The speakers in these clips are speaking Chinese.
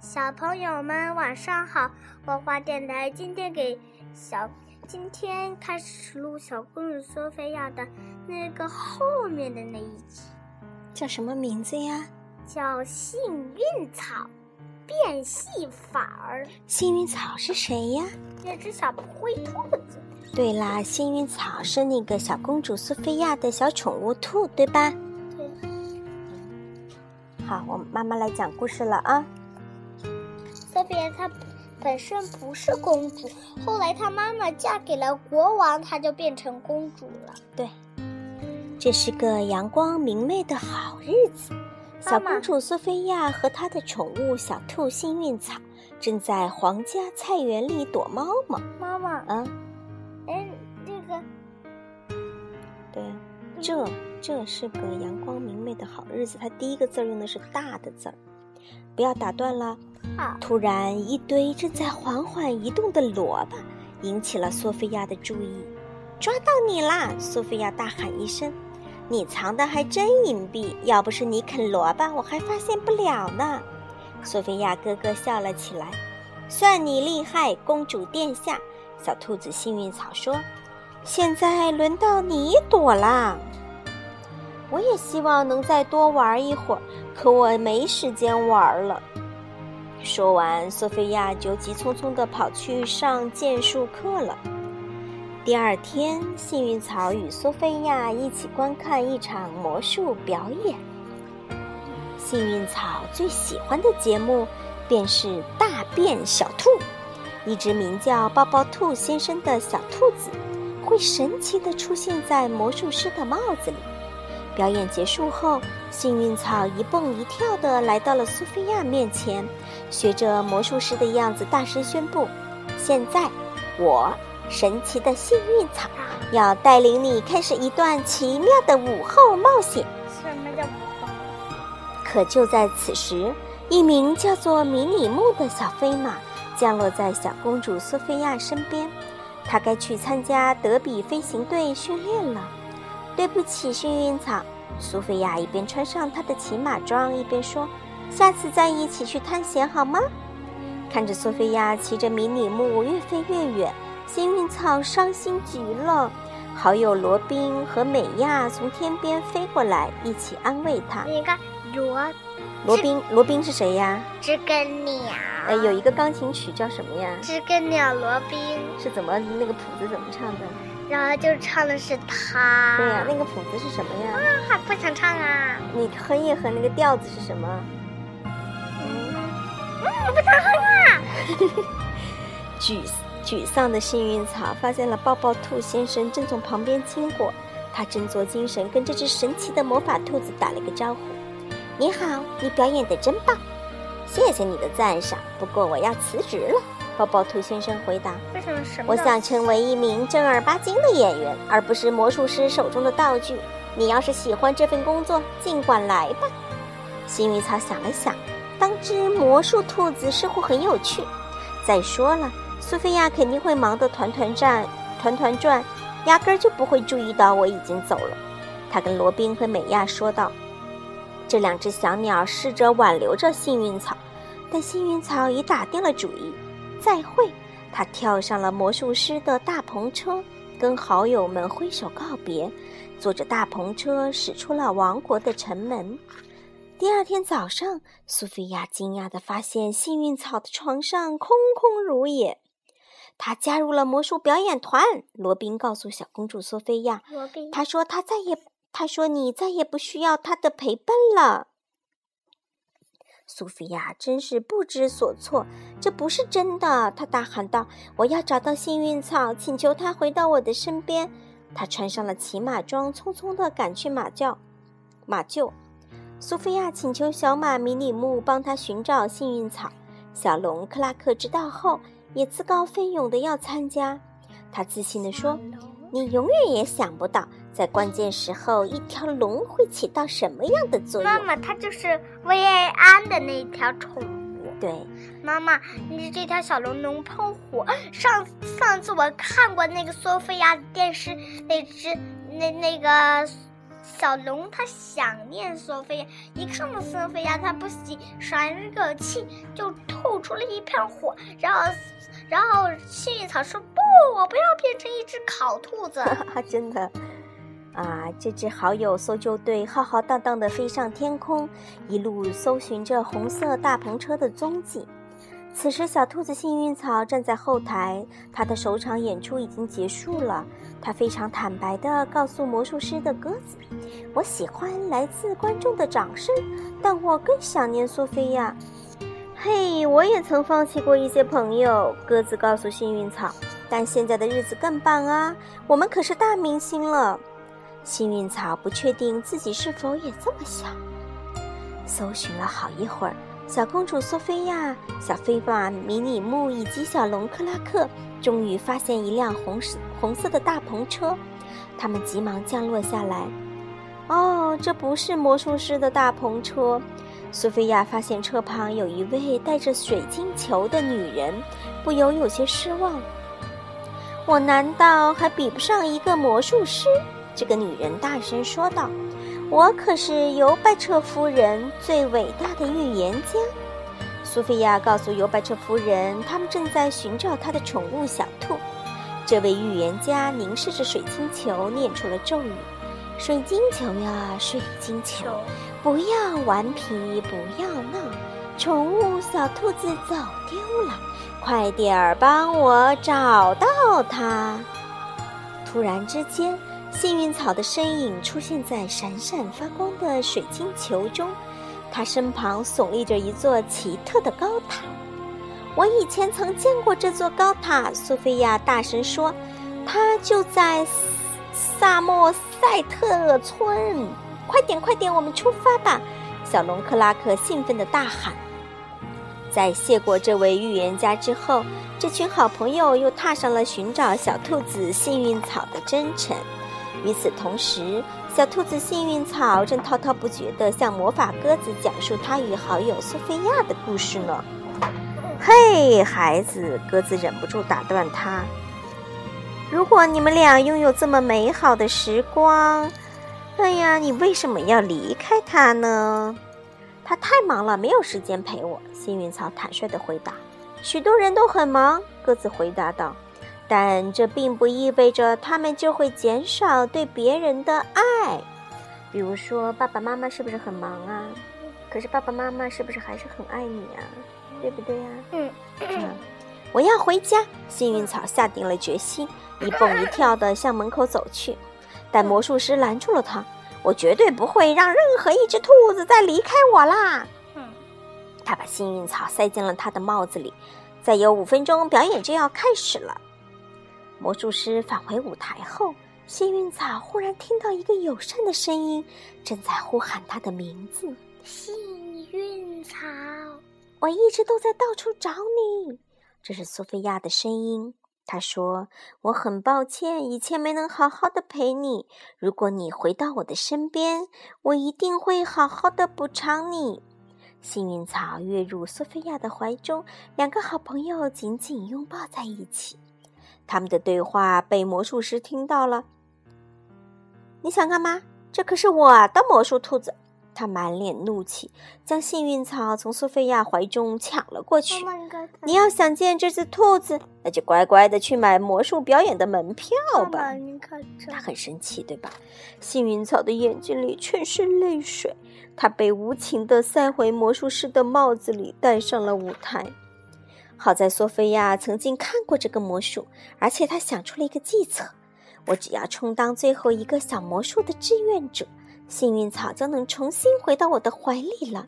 小朋友们晚上好，花花电台今天给小今天开始录小公主苏菲亚的那个后面的那一集，叫什么名字呀？叫幸运草变戏法儿。幸运草是谁呀？那只小灰兔子。对啦，幸运草是那个小公主苏菲亚的小宠物兔，对吧？对。好，我妈妈来讲故事了啊。苏菲亚她本身不是公主，后来她妈妈嫁给了国王，她就变成公主了。对，这是个阳光明媚的好日子。小公主苏菲亚和她的宠物小兔幸运草正在皇家菜园里躲猫猫。妈妈，啊，哎，这个，对，这这是个阳光明媚的好日子。它第一个字用的是大的字儿，不要打断了。突然，一堆正在缓缓移动的萝卜引起了索菲亚的注意。抓到你啦！索菲亚大喊一声：“你藏的还真隐蔽，要不是你啃萝卜，我还发现不了呢。”索菲亚咯咯笑了起来：“算你厉害，公主殿下。”小兔子幸运草说：“现在轮到你躲啦。”我也希望能再多玩一会儿，可我没时间玩了。说完，索菲亚就急匆匆地跑去上剑术课了。第二天，幸运草与索菲亚一起观看一场魔术表演。幸运草最喜欢的节目便是大变小兔，一只名叫抱抱兔先生的小兔子会神奇地出现在魔术师的帽子里。表演结束后，幸运草一蹦一跳地来到了苏菲亚面前，学着魔术师的样子大声宣布：“现在，我神奇的幸运草要带领你开始一段奇妙的午后冒险。”什么叫午后？可就在此时，一名叫做迷你木的小飞马降落在小公主苏菲亚身边，她该去参加德比飞行队训练了。对不起，幸运草。苏菲亚一边穿上她的骑马装，一边说：“下次再一起去探险好吗？”看着苏菲亚骑着迷你木越飞越远，幸运草伤心极了。好友罗宾和美亚从天边飞过来，一起安慰她。你看，罗罗宾，罗宾是谁呀？知更鸟。呃，有一个钢琴曲叫什么呀？知更鸟罗宾。是怎么那个谱子怎么唱的？然后就唱的是他。对呀，那个谱子是什么呀？啊，还不想唱啊！你哼一哼，那个调子是什么？嗯，嗯，不想哼啊！沮沮丧的幸运草发现了抱抱兔先生正从旁边经过，他振作精神，跟这只神奇的魔法兔子打了个招呼：“你好，你表演的真棒，谢谢你的赞赏。不过我要辞职了。”抱抱兔先生回答：“为什么？什么？我想成为一名正儿八经的演员，而不是魔术师手中的道具。你要是喜欢这份工作，尽管来吧。”幸运草想了想，当只魔术兔子似乎很有趣。再说了，苏菲亚肯定会忙得团团转，团团转，压根儿就不会注意到我已经走了。他跟罗宾和美亚说道。这两只小鸟试着挽留着幸运草，但幸运草已打定了主意。再会，他跳上了魔术师的大篷车，跟好友们挥手告别，坐着大篷车驶出了王国的城门。第二天早上，苏菲亚惊讶地发现幸运草的床上空空如也。她加入了魔术表演团。罗宾告诉小公主苏菲亚：“罗宾，他说他再也，他说你再也不需要他的陪伴了。”苏菲亚真是不知所措，这不是真的！她大喊道：“我要找到幸运草，请求它回到我的身边。”她穿上了骑马装，匆匆地赶去马厩。马厩，苏菲亚请求小马迷你木帮她寻找幸运草。小龙克拉克知道后，也自告奋勇地要参加。他自信地说：“你永远也想不到。”在关键时候，一条龙会起到什么样的作用？妈妈，它就是薇安的那条宠物。对，妈妈，你这条小龙能喷火。上上次我看过那个索菲亚电视，那只那那个小龙它想念索菲亚，一看到索菲亚，它不喜，喘了口气，就吐出了一片火，然后，然后幸运草说：“不，我不要变成一只烤兔子。” 真的，啊，这支好友搜救队浩浩荡荡地飞上天空，一路搜寻着红色大篷车的踪迹。此时，小兔子幸运草站在后台，他的首场演出已经结束了。他非常坦白地告诉魔术师的鸽子：“我喜欢来自观众的掌声，但我更想念苏菲亚。”嘿，我也曾放弃过一些朋友。鸽子告诉幸运草：“但现在的日子更棒啊，我们可是大明星了。”幸运草不确定自己是否也这么想。搜寻了好一会儿。小公主索菲亚、小飞马迷你木以及小龙克拉克终于发现一辆红色红色的大篷车，他们急忙降落下来。哦，这不是魔术师的大篷车。索菲亚发现车旁有一位带着水晶球的女人，不由有些失望。我难道还比不上一个魔术师？这个女人大声说道。我可是尤拜彻夫人最伟大的预言家。苏菲亚告诉尤拜彻夫人，他们正在寻找她的宠物小兔。这位预言家凝视着水晶球，念出了咒语：“水晶球呀，水晶球，不要顽皮，不要闹，宠物小兔子走丢了，快点儿帮我找到它。”突然之间。幸运草的身影出现在闪闪发光的水晶球中，它身旁耸立着一座奇特的高塔。我以前曾见过这座高塔，苏菲亚大声说：“它就在萨莫塞特村。”快点，快点，我们出发吧！小龙克拉克兴奋地大喊。在谢过这位预言家之后，这群好朋友又踏上了寻找小兔子幸运草的征程。与此同时，小兔子幸运草正滔滔不绝地向魔法鸽子讲述他与好友苏菲亚的故事呢。嘿，孩子，鸽子忍不住打断他：“如果你们俩拥有这么美好的时光，哎呀，你为什么要离开他呢？”他太忙了，没有时间陪我。幸运草坦率地回答：“许多人都很忙。”鸽子回答道。但这并不意味着他们就会减少对别人的爱。比如说，爸爸妈妈是不是很忙啊？可是爸爸妈妈是不是还是很爱你啊？对不对呀？嗯。我要回家。幸运草下定了决心，一蹦一跳地向门口走去。但魔术师拦住了他：“我绝对不会让任何一只兔子再离开我啦！”嗯。他把幸运草塞进了他的帽子里。再有五分钟，表演就要开始了。魔术师返回舞台后，幸运草忽然听到一个友善的声音，正在呼喊他的名字：“幸运草，我一直都在到处找你。”这是苏菲亚的声音。她说：“我很抱歉，以前没能好好的陪你。如果你回到我的身边，我一定会好好的补偿你。”幸运草跃入苏菲亚的怀中，两个好朋友紧紧拥抱在一起。他们的对话被魔术师听到了。你想干嘛？这可是我的魔术兔子！他满脸怒气，将幸运草从苏菲亚怀中抢了过去。你要想见这只兔子，那就乖乖的去买魔术表演的门票吧。他很生气，对吧？幸运草的眼睛里全是泪水，他被无情的塞回魔术师的帽子里，带上了舞台。好在索菲亚曾经看过这个魔术，而且她想出了一个计策：我只要充当最后一个小魔术的志愿者，幸运草就能重新回到我的怀里了。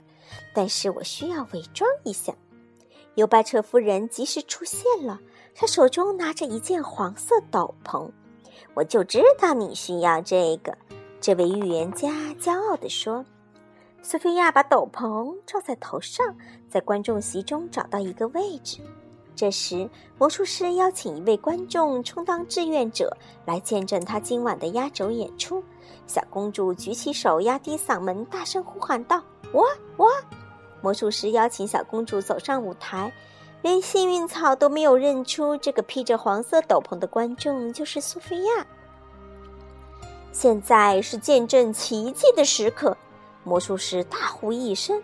但是我需要伪装一下。尤巴彻夫人及时出现了，她手中拿着一件黄色斗篷。我就知道你需要这个，这位预言家骄傲地说。苏菲亚把斗篷罩在头上，在观众席中找到一个位置。这时，魔术师邀请一位观众充当志愿者，来见证他今晚的压轴演出。小公主举起手，压低嗓门，大声呼喊道：“我，我！”魔术师邀请小公主走上舞台，连幸运草都没有认出这个披着黄色斗篷的观众就是苏菲亚。现在是见证奇迹的时刻！魔术师大呼一声，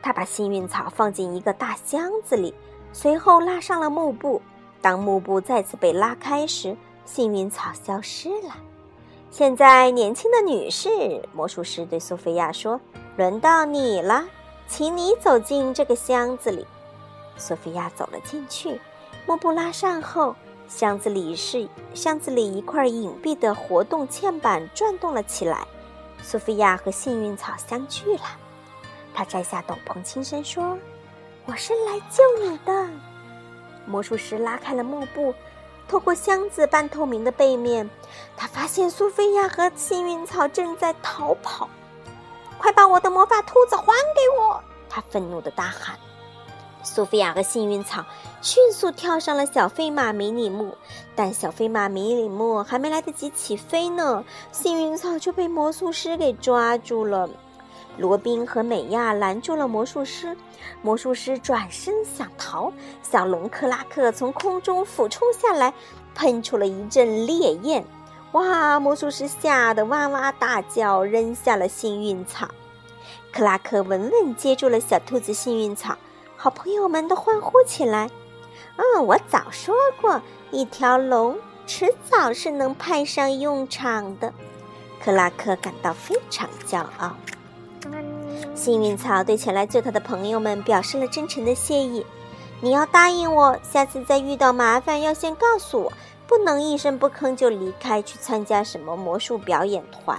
他把幸运草放进一个大箱子里，随后拉上了幕布。当幕布再次被拉开时，幸运草消失了。现在，年轻的女士，魔术师对苏菲亚说：“轮到你了，请你走进这个箱子里。”苏菲亚走了进去，幕布拉上后，箱子里是箱子里一块隐蔽的活动嵌板转动了起来。苏菲亚和幸运草相聚了。她摘下斗篷，轻声说：“我是来救你的。”魔术师拉开了幕布，透过箱子半透明的背面，他发现苏菲亚和幸运草正在逃跑。快把我的魔法兔子还给我！他愤怒的大喊。苏菲亚和幸运草迅速跳上了小飞马迷你木，但小飞马迷你木还没来得及起飞呢，幸运草就被魔术师给抓住了。罗宾和美亚拦住了魔术师，魔术师转身想逃，小龙克拉克从空中俯冲下来，喷出了一阵烈焰。哇！魔术师吓得哇哇大叫，扔下了幸运草。克拉克稳稳接住了小兔子幸运草，好朋友们都欢呼起来。嗯，我早说过，一条龙迟早是能派上用场的。克拉克感到非常骄傲。幸运草对前来救他的朋友们表示了真诚的谢意。你要答应我，下次再遇到麻烦要先告诉我，不能一声不吭就离开去参加什么魔术表演团。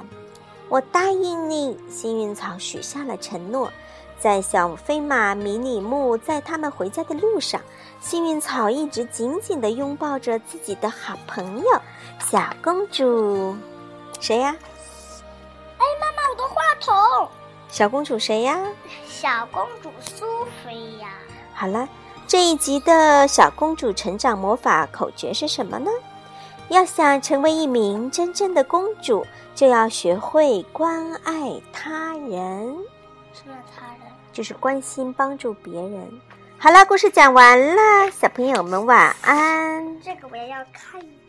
我答应你，幸运草许下了承诺。在小飞马迷你木在他们回家的路上，幸运草一直紧紧地拥抱着自己的好朋友小公主。谁呀？哎，妈妈，我的话筒。小公主谁呀？小公主苏菲亚。好了，这一集的小公主成长魔法口诀是什么呢？要想成为一名真正的公主，就要学会关爱他人。什么他人？就是关心帮助别人。好了，故事讲完了，小朋友们晚安。这个我也要看一。